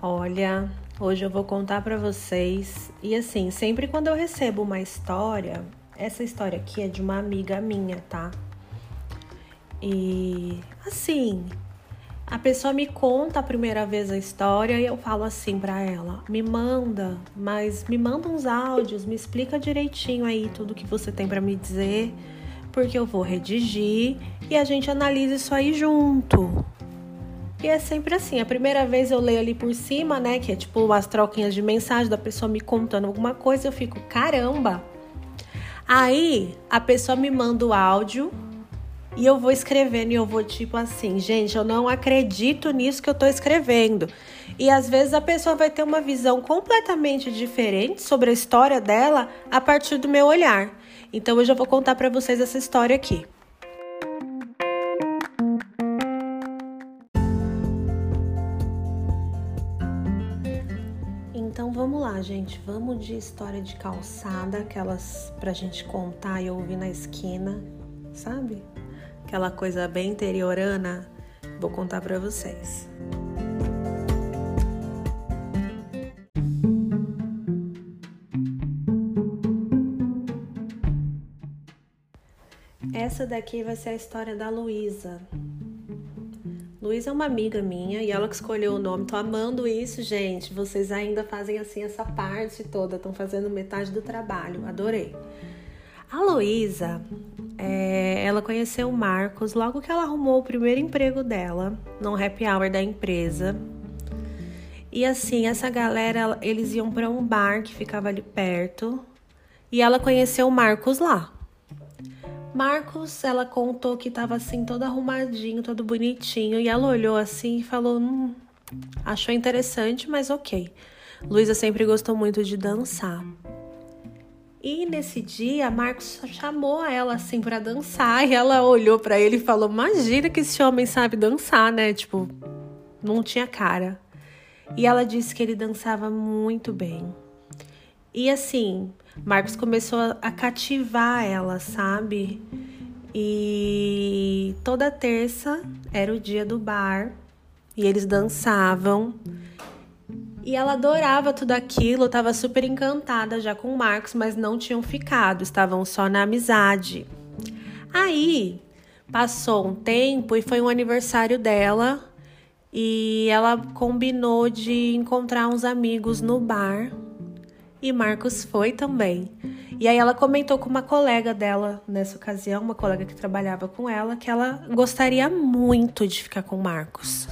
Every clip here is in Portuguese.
Olha, hoje eu vou contar para vocês. E assim, sempre quando eu recebo uma história, essa história aqui é de uma amiga minha, tá? E assim, a pessoa me conta a primeira vez a história e eu falo assim para ela: "Me manda, mas me manda uns áudios, me explica direitinho aí tudo que você tem para me dizer, porque eu vou redigir e a gente analisa isso aí junto". E é sempre assim, a primeira vez eu leio ali por cima, né, que é tipo as troquinhas de mensagem da pessoa me contando alguma coisa, eu fico, caramba. Aí a pessoa me manda o áudio e eu vou escrevendo e eu vou tipo assim, gente, eu não acredito nisso que eu tô escrevendo. E às vezes a pessoa vai ter uma visão completamente diferente sobre a história dela a partir do meu olhar. Então eu vou contar para vocês essa história aqui. Gente. Vamos de história de calçada, aquelas pra gente contar e ouvir na esquina, sabe? Aquela coisa bem interiorana. Vou contar para vocês. Essa daqui vai ser a história da Luísa. Luísa é uma amiga minha e ela que escolheu o nome. Tô amando isso, gente. Vocês ainda fazem assim essa parte toda, estão fazendo metade do trabalho. Adorei. A Luísa, é, ela conheceu o Marcos logo que ela arrumou o primeiro emprego dela no happy hour da empresa. E assim, essa galera, eles iam para um bar que ficava ali perto. E ela conheceu o Marcos lá. Marcos, ela contou que tava assim, todo arrumadinho, todo bonitinho. E ela olhou assim e falou: hum, achou interessante, mas ok. Luísa sempre gostou muito de dançar. E nesse dia, Marcos chamou ela assim para dançar e ela olhou para ele e falou: "Imagina que esse homem sabe dançar, né? Tipo, não tinha cara". E ela disse que ele dançava muito bem. E assim, Marcos começou a cativar ela, sabe? E toda terça era o dia do bar e eles dançavam. E ela adorava tudo aquilo, estava super encantada já com o Marcos, mas não tinham ficado, estavam só na amizade. Aí passou um tempo e foi um aniversário dela e ela combinou de encontrar uns amigos no bar e Marcos foi também. E aí ela comentou com uma colega dela nessa ocasião, uma colega que trabalhava com ela, que ela gostaria muito de ficar com Marcos.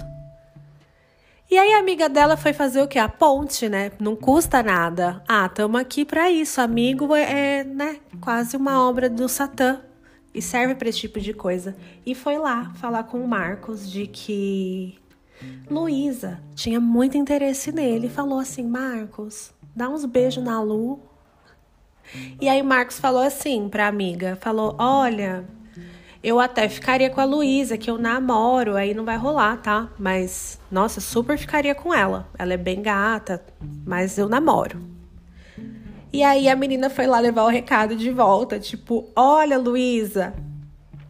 E aí a amiga dela foi fazer o quê? A ponte, né? Não custa nada. Ah, estamos aqui para isso. Amigo é, é, né, quase uma obra do Satã e serve para esse tipo de coisa. E foi lá falar com o Marcos de que Luísa tinha muito interesse nele. Falou assim: Marcos, dá uns beijos na Lu. E aí Marcos falou assim pra amiga, falou: "Olha, eu até ficaria com a Luísa, que eu namoro, aí não vai rolar, tá? Mas nossa, super ficaria com ela. Ela é bem gata, mas eu namoro." E aí a menina foi lá levar o recado de volta, tipo: "Olha, Luísa,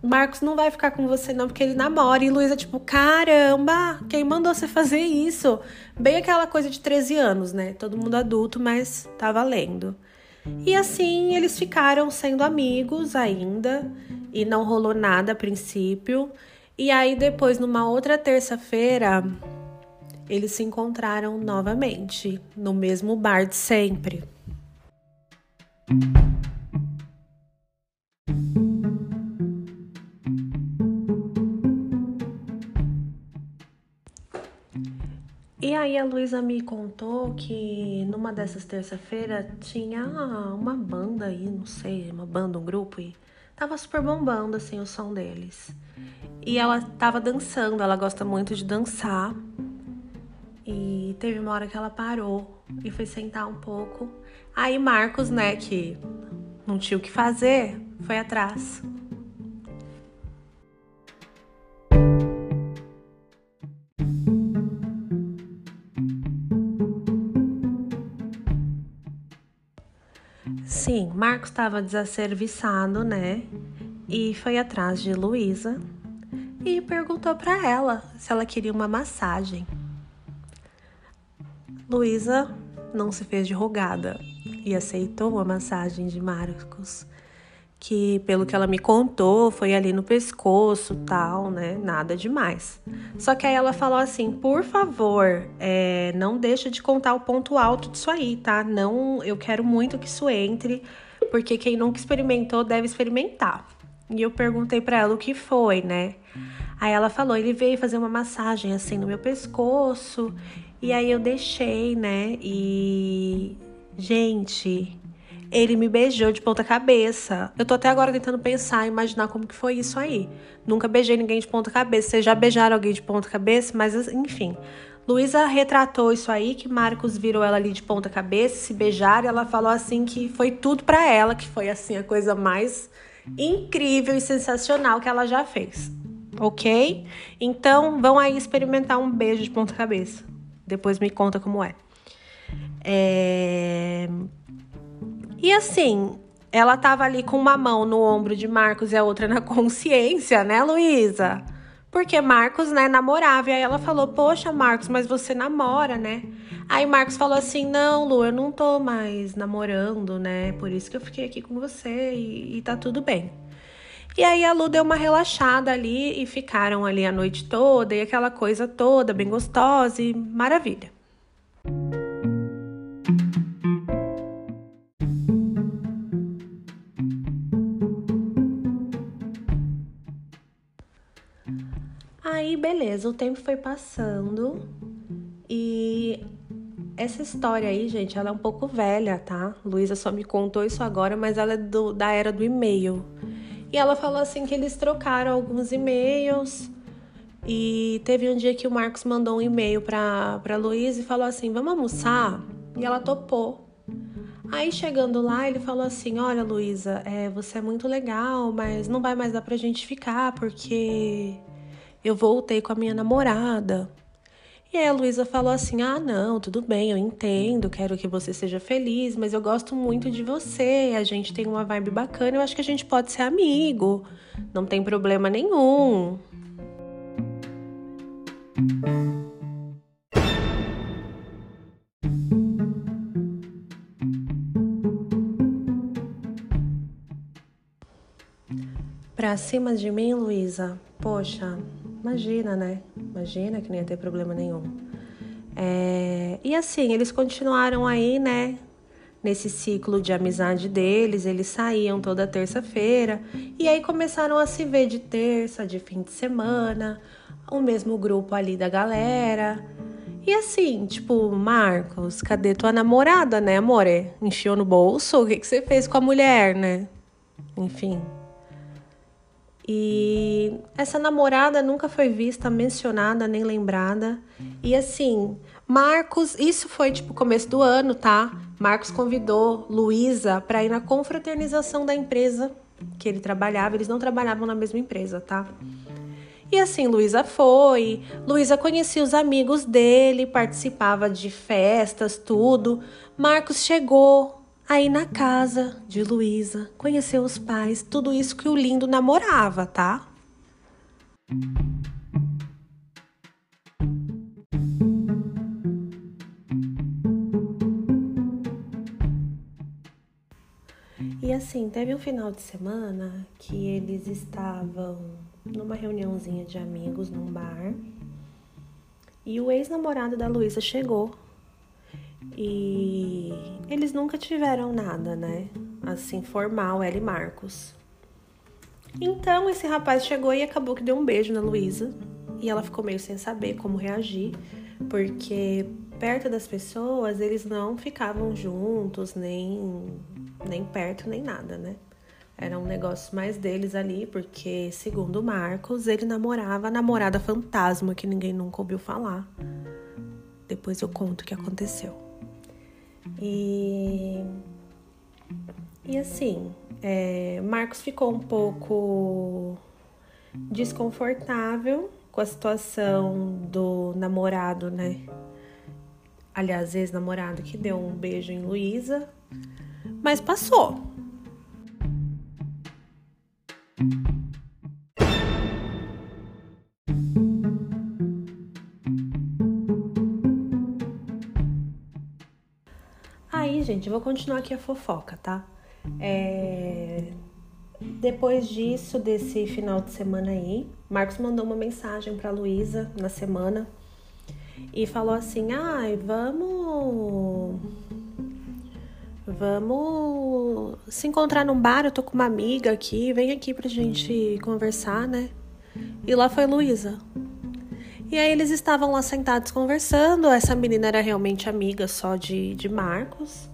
Marcos não vai ficar com você não, porque ele namora. E Luísa, tipo, caramba, quem mandou você fazer isso? Bem aquela coisa de 13 anos, né? Todo mundo adulto, mas tá valendo. E assim eles ficaram sendo amigos ainda, e não rolou nada a princípio. E aí depois, numa outra terça-feira, eles se encontraram novamente, no mesmo bar de sempre. Aí a Luísa me contou que numa dessas terça-feira tinha uma banda aí, não sei, uma banda, um grupo, e tava super bombando assim o som deles. E ela tava dançando, ela gosta muito de dançar. E teve uma hora que ela parou e foi sentar um pouco. Aí Marcos, né, que não tinha o que fazer, foi atrás. Sim, Marcos estava desacerviçado, né? E foi atrás de Luísa e perguntou para ela se ela queria uma massagem. Luísa não se fez de rogada e aceitou a massagem de Marcos, que pelo que ela me contou foi ali no pescoço, tal, né? Nada demais. Só que aí ela falou assim: por favor, é, não deixa de contar o ponto alto disso aí, tá? Não, eu quero muito que isso entre, porque quem nunca experimentou deve experimentar. E eu perguntei para ela o que foi, né? Aí ela falou: ele veio fazer uma massagem assim no meu pescoço. E aí eu deixei, né? E Gente, ele me beijou de ponta cabeça. Eu tô até agora tentando pensar, imaginar como que foi isso aí. Nunca beijei ninguém de ponta cabeça. Vocês já beijaram alguém de ponta cabeça? Mas enfim. Luísa retratou isso aí, que Marcos virou ela ali de ponta cabeça, se beijaram, e ela falou assim que foi tudo para ela, que foi assim a coisa mais incrível e sensacional que ela já fez. Ok? Então vão aí experimentar um beijo de ponta cabeça. Depois me conta como é. É... E assim, ela tava ali com uma mão no ombro de Marcos e a outra na consciência, né, Luísa? Porque Marcos, né, namorava. E aí ela falou: Poxa, Marcos, mas você namora, né? Aí Marcos falou assim: Não, Lu, eu não tô mais namorando, né? Por isso que eu fiquei aqui com você e, e tá tudo bem. E aí a Lu deu uma relaxada ali e ficaram ali a noite toda e aquela coisa toda, bem gostosa e maravilha. Beleza, o tempo foi passando e essa história aí, gente, ela é um pouco velha, tá? Luísa só me contou isso agora, mas ela é do, da era do e-mail. E ela falou assim que eles trocaram alguns e-mails. E teve um dia que o Marcos mandou um e-mail pra, pra Luísa e falou assim: Vamos almoçar? E ela topou. Aí chegando lá, ele falou assim: Olha, Luísa, é, você é muito legal, mas não vai mais dar pra gente ficar porque eu voltei com a minha namorada. E aí a Luísa falou assim: Ah, não, tudo bem, eu entendo, quero que você seja feliz, mas eu gosto muito de você, a gente tem uma vibe bacana, eu acho que a gente pode ser amigo, não tem problema nenhum. Pra cima de mim, Luísa, poxa, Imagina, né? Imagina que não ia ter problema nenhum. É... E assim, eles continuaram aí, né? Nesse ciclo de amizade deles, eles saíam toda terça-feira e aí começaram a se ver de terça, de fim de semana, o mesmo grupo ali da galera. E assim, tipo, Marcos, cadê tua namorada, né, amore? Enfiou no bolso? O que, que você fez com a mulher, né? Enfim, e essa namorada nunca foi vista, mencionada, nem lembrada. E assim, Marcos, isso foi tipo começo do ano, tá? Marcos convidou Luísa para ir na confraternização da empresa que ele trabalhava. Eles não trabalhavam na mesma empresa, tá? E assim, Luísa foi. Luísa conhecia os amigos dele, participava de festas, tudo. Marcos chegou, Aí na casa de Luísa, conheceu os pais, tudo isso que o lindo namorava, tá? E assim, teve um final de semana que eles estavam numa reuniãozinha de amigos num bar. E o ex-namorado da Luísa chegou e eles nunca tiveram nada, né? Assim, formal, e Marcos. Então esse rapaz chegou e acabou que deu um beijo na Luísa. E ela ficou meio sem saber como reagir, porque perto das pessoas eles não ficavam juntos, nem, nem perto, nem nada, né? Era um negócio mais deles ali, porque, segundo Marcos, ele namorava a namorada fantasma que ninguém nunca ouviu falar. Depois eu conto o que aconteceu. E, e assim, é, Marcos ficou um pouco desconfortável com a situação do namorado, né? Aliás, ex-namorado que deu um beijo em Luísa, mas passou. Gente, vou continuar aqui a fofoca, tá? É... Depois disso, desse final de semana aí, Marcos mandou uma mensagem para Luísa na semana e falou assim: "Ai, vamos Vamos se encontrar num bar, eu tô com uma amiga aqui, vem aqui pra gente conversar, né?" E lá foi Luísa. E aí eles estavam lá sentados conversando. Essa menina era realmente amiga só de, de Marcos.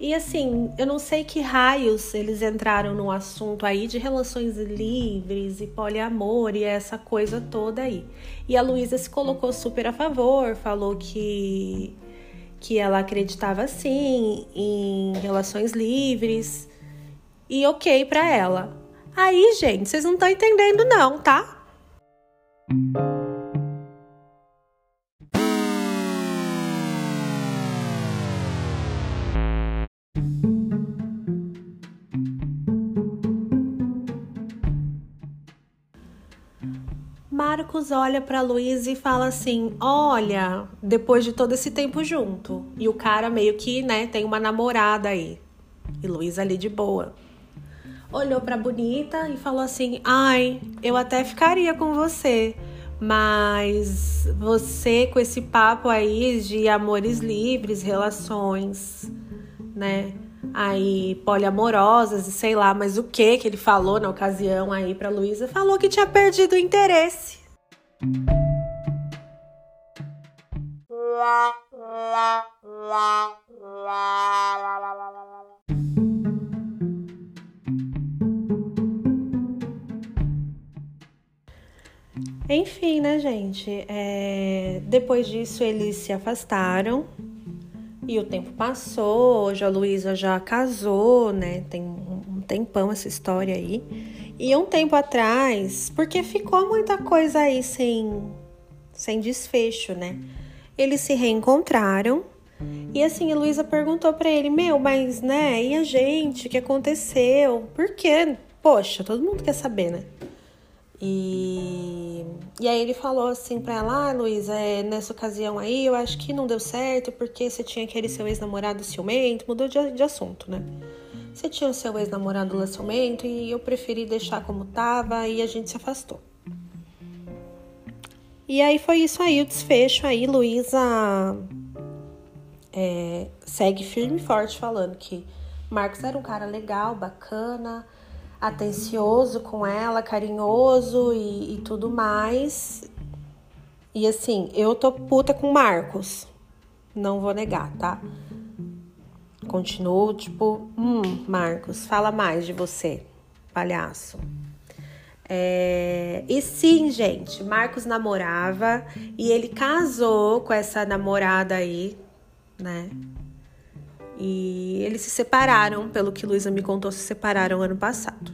E assim, eu não sei que raios eles entraram no assunto aí de relações livres e poliamor e essa coisa toda aí. E a Luísa se colocou super a favor, falou que que ela acreditava sim em relações livres e ok para ela. Aí, gente, vocês não estão entendendo não, tá? Marcos olha para Luiz e fala assim: "Olha, depois de todo esse tempo junto". E o cara meio que, né, tem uma namorada aí. E Luiz ali de boa. Olhou para bonita e falou assim: "Ai, eu até ficaria com você, mas você com esse papo aí de amores livres, relações, né? Aí poliamorosas e sei lá, mas o que que ele falou na ocasião aí para Luísa? Falou que tinha perdido o interesse. Enfim, né, gente? É... Depois disso, eles se afastaram. E o tempo passou, hoje a Luísa já casou, né? Tem um tempão essa história aí. E um tempo atrás, porque ficou muita coisa aí sem, sem desfecho, né? Eles se reencontraram. E assim, a Luísa perguntou para ele: Meu, mas né? E a gente? O que aconteceu? Por quê? Poxa, todo mundo quer saber, né? E, e aí ele falou assim pra ela, ah, Luísa, é, nessa ocasião aí eu acho que não deu certo porque você tinha aquele seu ex-namorado ciumento, mudou de, de assunto, né? Você tinha o seu ex-namorado lá ciumento e eu preferi deixar como tava e a gente se afastou. E aí foi isso aí, o desfecho aí, Luísa é, segue firme e forte falando que Marcos era um cara legal, bacana, atencioso com ela, carinhoso e, e tudo mais. E assim, eu tô puta com Marcos. Não vou negar, tá? Continuo, tipo, hum, Marcos, fala mais de você, palhaço. É... E sim, gente, Marcos namorava e ele casou com essa namorada aí, né? E eles se separaram, pelo que Luísa me contou, se separaram ano passado.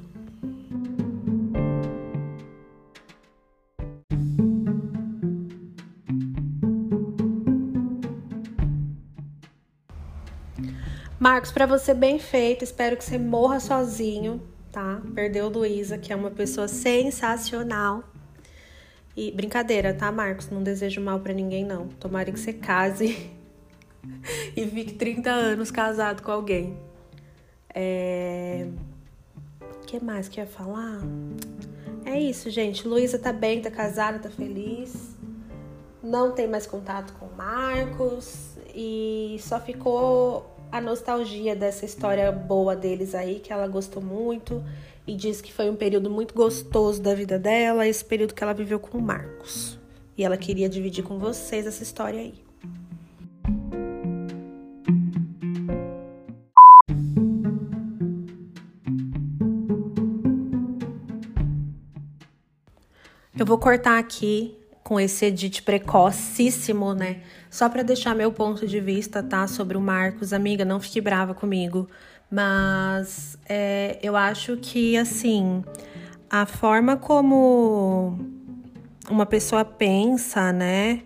Marcos, para você bem feito, espero que você morra sozinho, tá? Perdeu Luísa, que é uma pessoa sensacional. E brincadeira, tá, Marcos? Não desejo mal para ninguém, não. Tomara que você case e fique 30 anos casado com alguém. É... O que mais que eu ia falar? É isso, gente. Luísa tá bem, tá casada, tá feliz. Não tem mais contato com Marcos. E só ficou a nostalgia dessa história boa deles aí, que ela gostou muito. E diz que foi um período muito gostoso da vida dela, esse período que ela viveu com o Marcos. E ela queria dividir com vocês essa história aí. Eu vou cortar aqui com esse edit precocíssimo, né? Só para deixar meu ponto de vista, tá? Sobre o Marcos. Amiga, não fique brava comigo. Mas é, eu acho que, assim, a forma como uma pessoa pensa, né?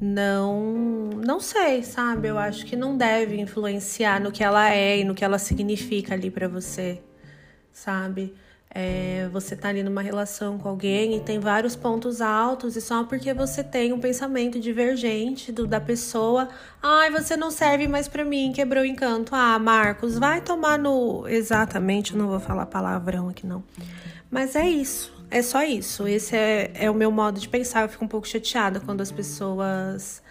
Não, não sei, sabe? Eu acho que não deve influenciar no que ela é e no que ela significa ali para você, sabe? É, você tá ali numa relação com alguém e tem vários pontos altos, e só porque você tem um pensamento divergente do, da pessoa, ai, você não serve mais para mim, quebrou o encanto. Ah, Marcos, vai tomar no. Exatamente, eu não vou falar palavrão aqui não. Mas é isso, é só isso. Esse é, é o meu modo de pensar. Eu fico um pouco chateada quando as pessoas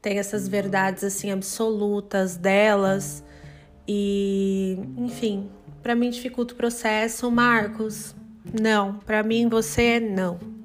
têm essas verdades assim absolutas delas. E, enfim, para mim dificulta o processo. Marcos, não. Para mim você não.